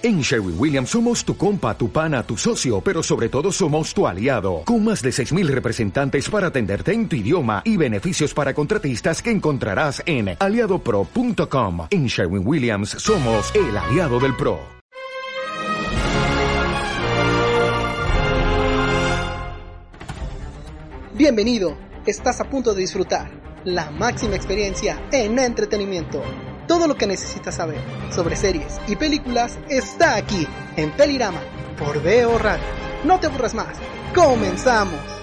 En Sherwin Williams somos tu compa, tu pana, tu socio, pero sobre todo somos tu aliado, con más de 6.000 representantes para atenderte en tu idioma y beneficios para contratistas que encontrarás en aliadopro.com. En Sherwin Williams somos el aliado del PRO. Bienvenido, estás a punto de disfrutar la máxima experiencia en entretenimiento. Todo lo que necesitas saber sobre series y películas está aquí en Pelirama por Veo Radio. No te aburras más. ¡Comenzamos!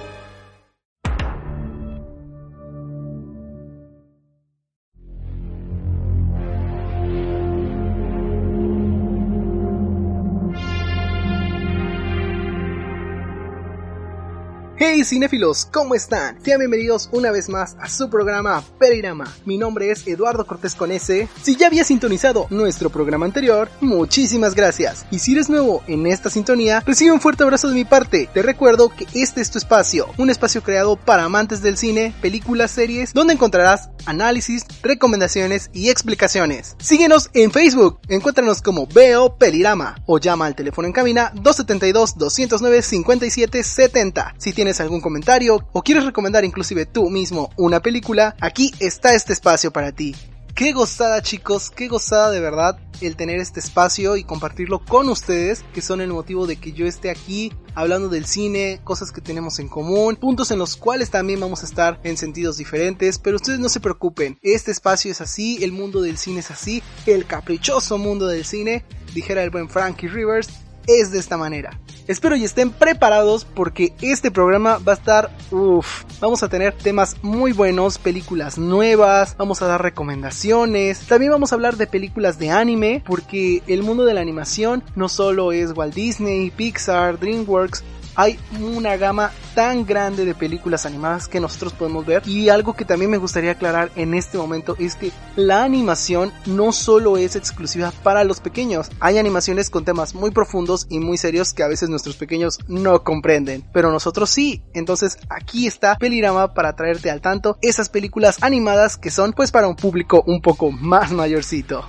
Hey cinéfilos, ¿cómo están? Sean bienvenidos una vez más a su programa Perirama. Mi nombre es Eduardo Cortés con S. Si ya había sintonizado nuestro programa anterior, muchísimas gracias. Y si eres nuevo en esta sintonía, recibe un fuerte abrazo de mi parte. Te recuerdo que este es tu espacio, un espacio creado para amantes del cine, películas, series, donde encontrarás análisis, recomendaciones y explicaciones. Síguenos en Facebook, encuéntranos como Veo Pelirama o llama al teléfono en cabina 272 209 5770. Si tienes algún comentario o quieres recomendar inclusive tú mismo una película, aquí está este espacio para ti. Qué gozada chicos, qué gozada de verdad el tener este espacio y compartirlo con ustedes, que son el motivo de que yo esté aquí hablando del cine, cosas que tenemos en común, puntos en los cuales también vamos a estar en sentidos diferentes, pero ustedes no se preocupen, este espacio es así, el mundo del cine es así, el caprichoso mundo del cine, dijera el buen Frankie Rivers, es de esta manera. Espero y estén preparados porque este programa va a estar, uff, vamos a tener temas muy buenos, películas nuevas, vamos a dar recomendaciones, también vamos a hablar de películas de anime porque el mundo de la animación no solo es Walt Disney, Pixar, DreamWorks, hay una gama tan grande de películas animadas que nosotros podemos ver. Y algo que también me gustaría aclarar en este momento es que la animación no solo es exclusiva para los pequeños, hay animaciones con temas muy profundos y muy serios que a veces nuestros pequeños no comprenden, pero nosotros sí, entonces aquí está Pelirama para traerte al tanto esas películas animadas que son pues para un público un poco más mayorcito.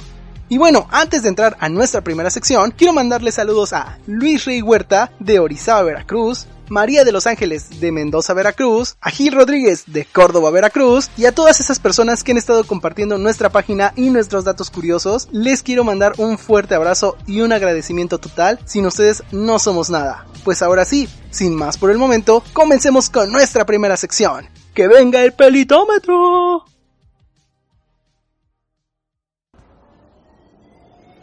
Y bueno, antes de entrar a nuestra primera sección, quiero mandarle saludos a Luis Rey Huerta de Orizaba, Veracruz, María de Los Ángeles de Mendoza, Veracruz, a Gil Rodríguez de Córdoba, Veracruz y a todas esas personas que han estado compartiendo nuestra página y nuestros datos curiosos. Les quiero mandar un fuerte abrazo y un agradecimiento total. Sin ustedes no somos nada. Pues ahora sí, sin más por el momento, comencemos con nuestra primera sección. ¡Que venga el pelitómetro!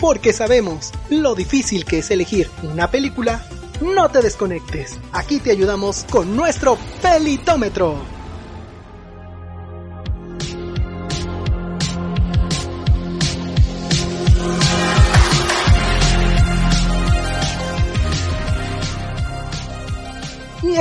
Porque sabemos lo difícil que es elegir una película, no te desconectes. Aquí te ayudamos con nuestro pelitómetro.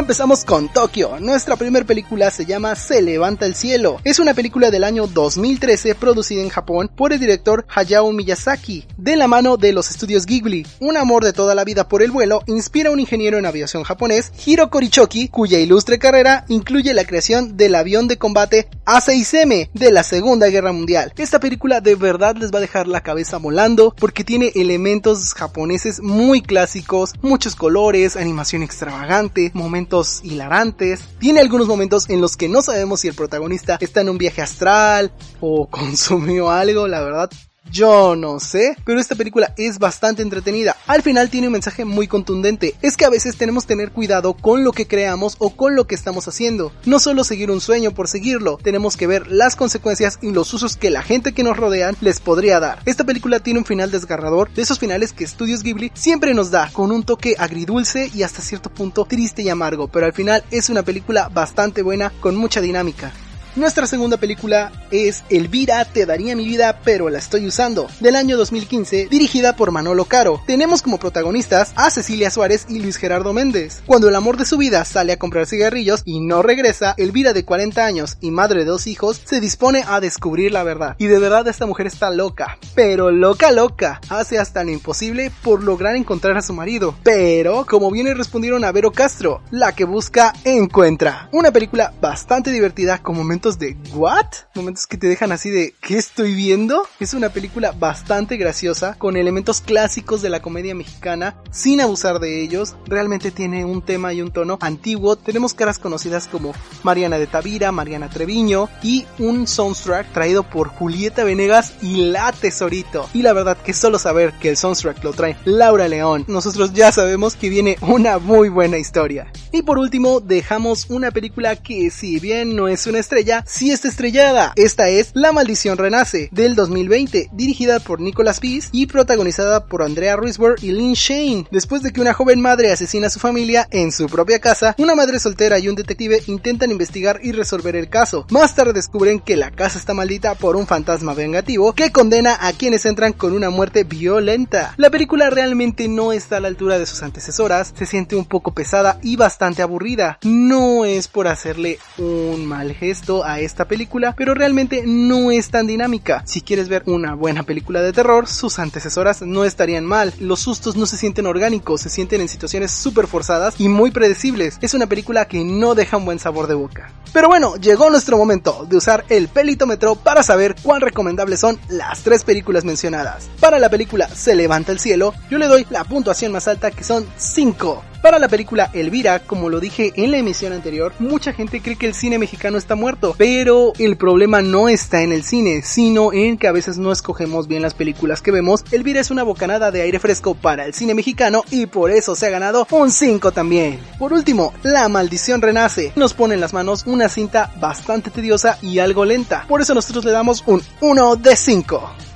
Empezamos con Tokio. Nuestra primera película se llama Se levanta el cielo. Es una película del año 2013 producida en Japón por el director Hayao Miyazaki, de la mano de los estudios Ghibli. Un amor de toda la vida por el vuelo inspira a un ingeniero en aviación japonés, Hiro Korichoki, cuya ilustre carrera incluye la creación del avión de combate A6M de la Segunda Guerra Mundial. Esta película de verdad les va a dejar la cabeza volando porque tiene elementos japoneses muy clásicos, muchos colores, animación extravagante, momentos hilarantes. Tiene algunos momentos en los que no sabemos si el protagonista está en un viaje astral o consumió algo, la verdad. Yo no sé, pero esta película es bastante entretenida. Al final tiene un mensaje muy contundente. Es que a veces tenemos que tener cuidado con lo que creamos o con lo que estamos haciendo. No solo seguir un sueño por seguirlo, tenemos que ver las consecuencias y los usos que la gente que nos rodean les podría dar. Esta película tiene un final desgarrador, de esos finales que Studios Ghibli siempre nos da, con un toque agridulce y hasta cierto punto triste y amargo, pero al final es una película bastante buena con mucha dinámica. Nuestra segunda película es Elvira, te daría mi vida, pero la estoy usando, del año 2015, dirigida por Manolo Caro. Tenemos como protagonistas a Cecilia Suárez y Luis Gerardo Méndez. Cuando el amor de su vida sale a comprar cigarrillos y no regresa, Elvira de 40 años y madre de dos hijos se dispone a descubrir la verdad. Y de verdad esta mujer está loca, pero loca loca. Hace hasta lo imposible por lograr encontrar a su marido. Pero, como bien respondieron a Vero Castro, la que busca encuentra. Una película bastante divertida con momentos de ¿what? Momentos que te dejan así de ¿qué estoy viendo? Es una película bastante graciosa, con elementos clásicos de la comedia mexicana, sin abusar de ellos. Realmente tiene un tema y un tono antiguo. Tenemos caras conocidas como Mariana de Tavira, Mariana Treviño y un soundtrack traído por Julieta Venegas y La Tesorito. Y la verdad que solo saber que el soundtrack lo trae Laura León, nosotros ya sabemos que viene una muy buena historia. Y por último, dejamos una película que si bien no es una estrella, sí está estrellada. Esta es La Maldición Renace, del 2020, dirigida por Nicolas Peace y protagonizada por Andrea Riseborough y Lynn Shane. Después de que una joven madre asesina a su familia en su propia casa, una madre soltera y un detective intentan investigar y resolver el caso. Más tarde descubren que la casa está maldita por un fantasma vengativo que condena a quienes entran con una muerte violenta. La película realmente no está a la altura de sus antecesoras, se siente un poco pesada y bastante aburrida. No es por hacerle un mal gesto a esta película, pero realmente no es tan dinámica. Si quieres ver una buena película de terror, sus antecesoras no estarían mal. Los sustos no se sienten orgánicos, se sienten en situaciones súper forzadas y muy predecibles. Es una película que no deja un buen sabor de boca. Pero bueno, llegó nuestro momento de usar el pelitómetro para saber cuán recomendables son las tres películas mencionadas. Para la película Se levanta el cielo, yo le doy la puntuación más alta que son 5. Para la película Elvira, como lo dije en la emisión anterior, mucha gente cree que el cine mexicano está muerto, pero el problema no está en el cine, sino en que a veces no escogemos bien las películas que vemos. Elvira es una bocanada de aire fresco para el cine mexicano y por eso se ha ganado un 5 también. Por último, La Maldición Renace nos pone en las manos una cinta bastante tediosa y algo lenta, por eso nosotros le damos un 1 de 5.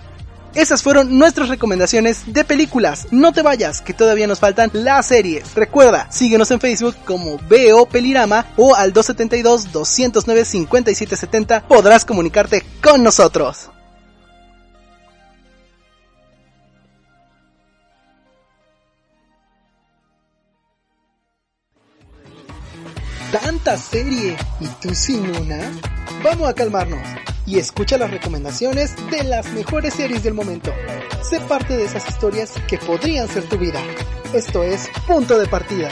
Esas fueron nuestras recomendaciones de películas. No te vayas, que todavía nos faltan las series. Recuerda, síguenos en Facebook como Veo Pelirama o al 272-209-5770 podrás comunicarte con nosotros. ¿Tanta serie y tú sin una? Vamos a calmarnos y escucha las recomendaciones de las mejores series del momento. Sé parte de esas historias que podrían ser tu vida. Esto es Punto de Partida.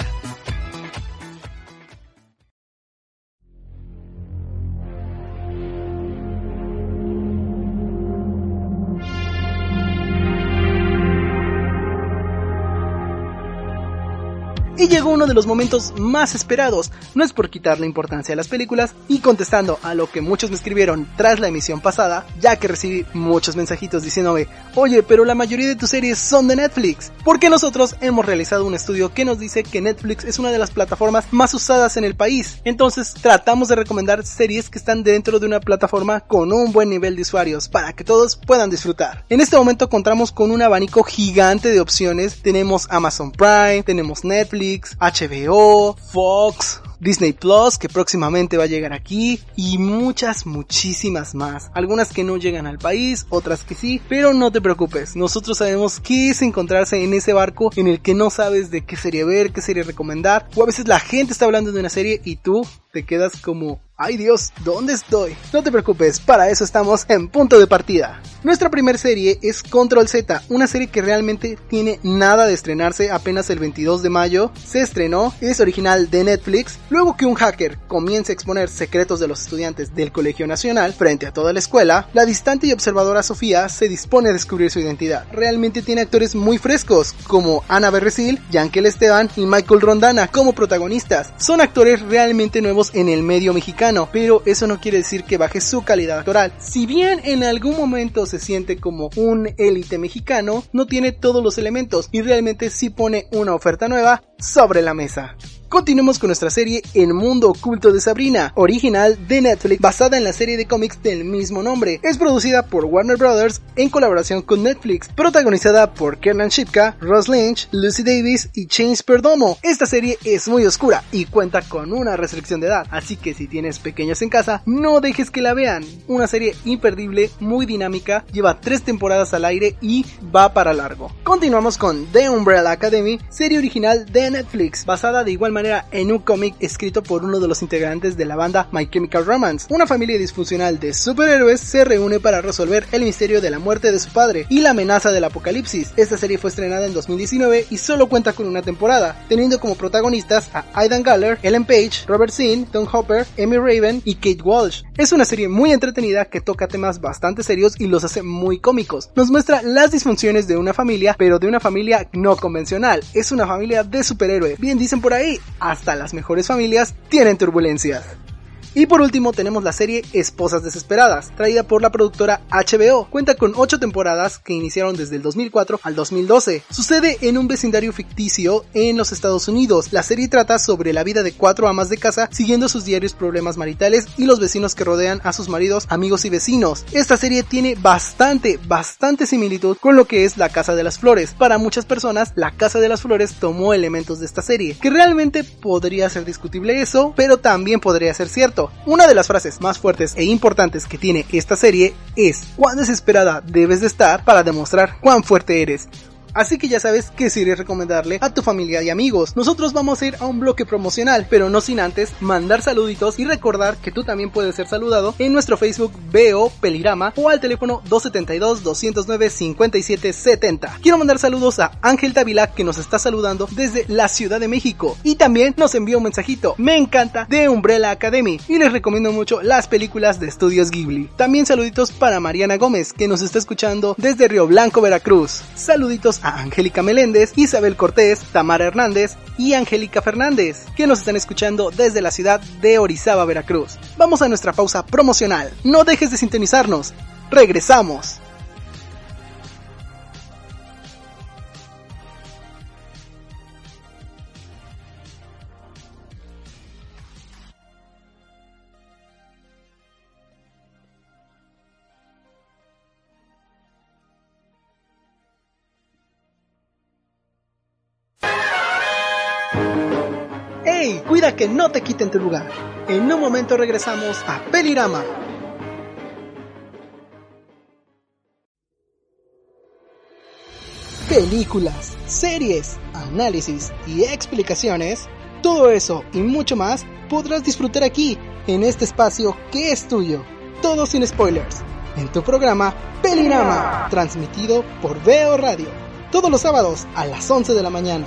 Y llegó uno de los momentos más esperados, no es por quitarle importancia a las películas, y contestando a lo que muchos me escribieron tras la emisión pasada, ya que recibí muchos mensajitos diciéndome, oye, pero la mayoría de tus series son de Netflix, porque nosotros hemos realizado un estudio que nos dice que Netflix es una de las plataformas más usadas en el país, entonces tratamos de recomendar series que están dentro de una plataforma con un buen nivel de usuarios, para que todos puedan disfrutar. En este momento contamos con un abanico gigante de opciones, tenemos Amazon Prime, tenemos Netflix, HBO, Fox, Disney Plus, que próximamente va a llegar aquí, y muchas, muchísimas más. Algunas que no llegan al país, otras que sí, pero no te preocupes, nosotros sabemos qué es encontrarse en ese barco en el que no sabes de qué serie ver, qué serie recomendar, o a veces la gente está hablando de una serie y tú te quedas como, ay Dios, ¿dónde estoy? No te preocupes, para eso estamos en punto de partida. Nuestra primera serie es Control Z, una serie que realmente tiene nada de estrenarse apenas el 22 de mayo. Se estrenó, es original de Netflix, luego que un hacker comience a exponer secretos de los estudiantes del Colegio Nacional frente a toda la escuela, la distante y observadora Sofía se dispone a descubrir su identidad. Realmente tiene actores muy frescos, como Ana Berresil, Yankel Esteban y Michael Rondana como protagonistas. Son actores realmente nuevos en el medio mexicano, pero eso no quiere decir que baje su calidad actoral. Si bien en algún momento se siente como un élite mexicano, no tiene todos los elementos y realmente sí pone una oferta nueva sobre la mesa. Continuemos con nuestra serie El mundo oculto de Sabrina, original de Netflix basada en la serie de cómics del mismo nombre. Es producida por Warner Brothers en colaboración con Netflix, protagonizada por Kernan Shipka, Ross Lynch, Lucy Davis y James Perdomo. Esta serie es muy oscura y cuenta con una restricción de edad, así que si tienes pequeños en casa, no dejes que la vean. Una serie imperdible, muy dinámica, lleva tres temporadas al aire y va para largo. Continuamos con The Umbrella Academy, serie original de Netflix, basada de igual manera en un cómic escrito por uno de los integrantes de la banda My Chemical Romance. Una familia disfuncional de superhéroes se reúne para resolver el misterio de la muerte de su padre y la amenaza del apocalipsis. Esta serie fue estrenada en 2019 y solo cuenta con una temporada, teniendo como protagonistas a Aidan Galler, Ellen Page, Robert Zinn, Tom Hopper, Amy Raven y Kate Walsh. Es una serie muy entretenida que toca temas bastante serios y los hace muy cómicos. Nos muestra las disfunciones de una familia, pero de una familia no convencional. Es una familia de superhéroe. Bien dicen por ahí, hasta las mejores familias tienen turbulencias. Y por último tenemos la serie Esposas Desesperadas, traída por la productora HBO. Cuenta con 8 temporadas que iniciaron desde el 2004 al 2012. Sucede en un vecindario ficticio en los Estados Unidos. La serie trata sobre la vida de cuatro amas de casa siguiendo sus diarios problemas maritales y los vecinos que rodean a sus maridos, amigos y vecinos. Esta serie tiene bastante, bastante similitud con lo que es La Casa de las Flores. Para muchas personas, La Casa de las Flores tomó elementos de esta serie, que realmente podría ser discutible eso, pero también podría ser cierto. Una de las frases más fuertes e importantes que tiene esta serie es cuán desesperada debes de estar para demostrar cuán fuerte eres. Así que ya sabes qué serie recomendarle a tu familia y amigos. Nosotros vamos a ir a un bloque promocional, pero no sin antes mandar saluditos y recordar que tú también puedes ser saludado en nuestro Facebook BO Pelirama o al teléfono 272-209-5770. Quiero mandar saludos a Ángel Davila que nos está saludando desde la Ciudad de México y también nos envió un mensajito. Me encanta de Umbrella Academy y les recomiendo mucho las películas de estudios Ghibli. También saluditos para Mariana Gómez que nos está escuchando desde Río Blanco, Veracruz. Saluditos a Angélica Meléndez, Isabel Cortés, Tamara Hernández y Angélica Fernández, que nos están escuchando desde la ciudad de Orizaba, Veracruz. Vamos a nuestra pausa promocional. No dejes de sintonizarnos. Regresamos. Cuida que no te quiten tu lugar. En un momento regresamos a Pelirama. Películas, series, análisis y explicaciones, todo eso y mucho más podrás disfrutar aquí, en este espacio que es tuyo. Todo sin spoilers. En tu programa Pelirama, transmitido por Veo Radio. Todos los sábados a las 11 de la mañana.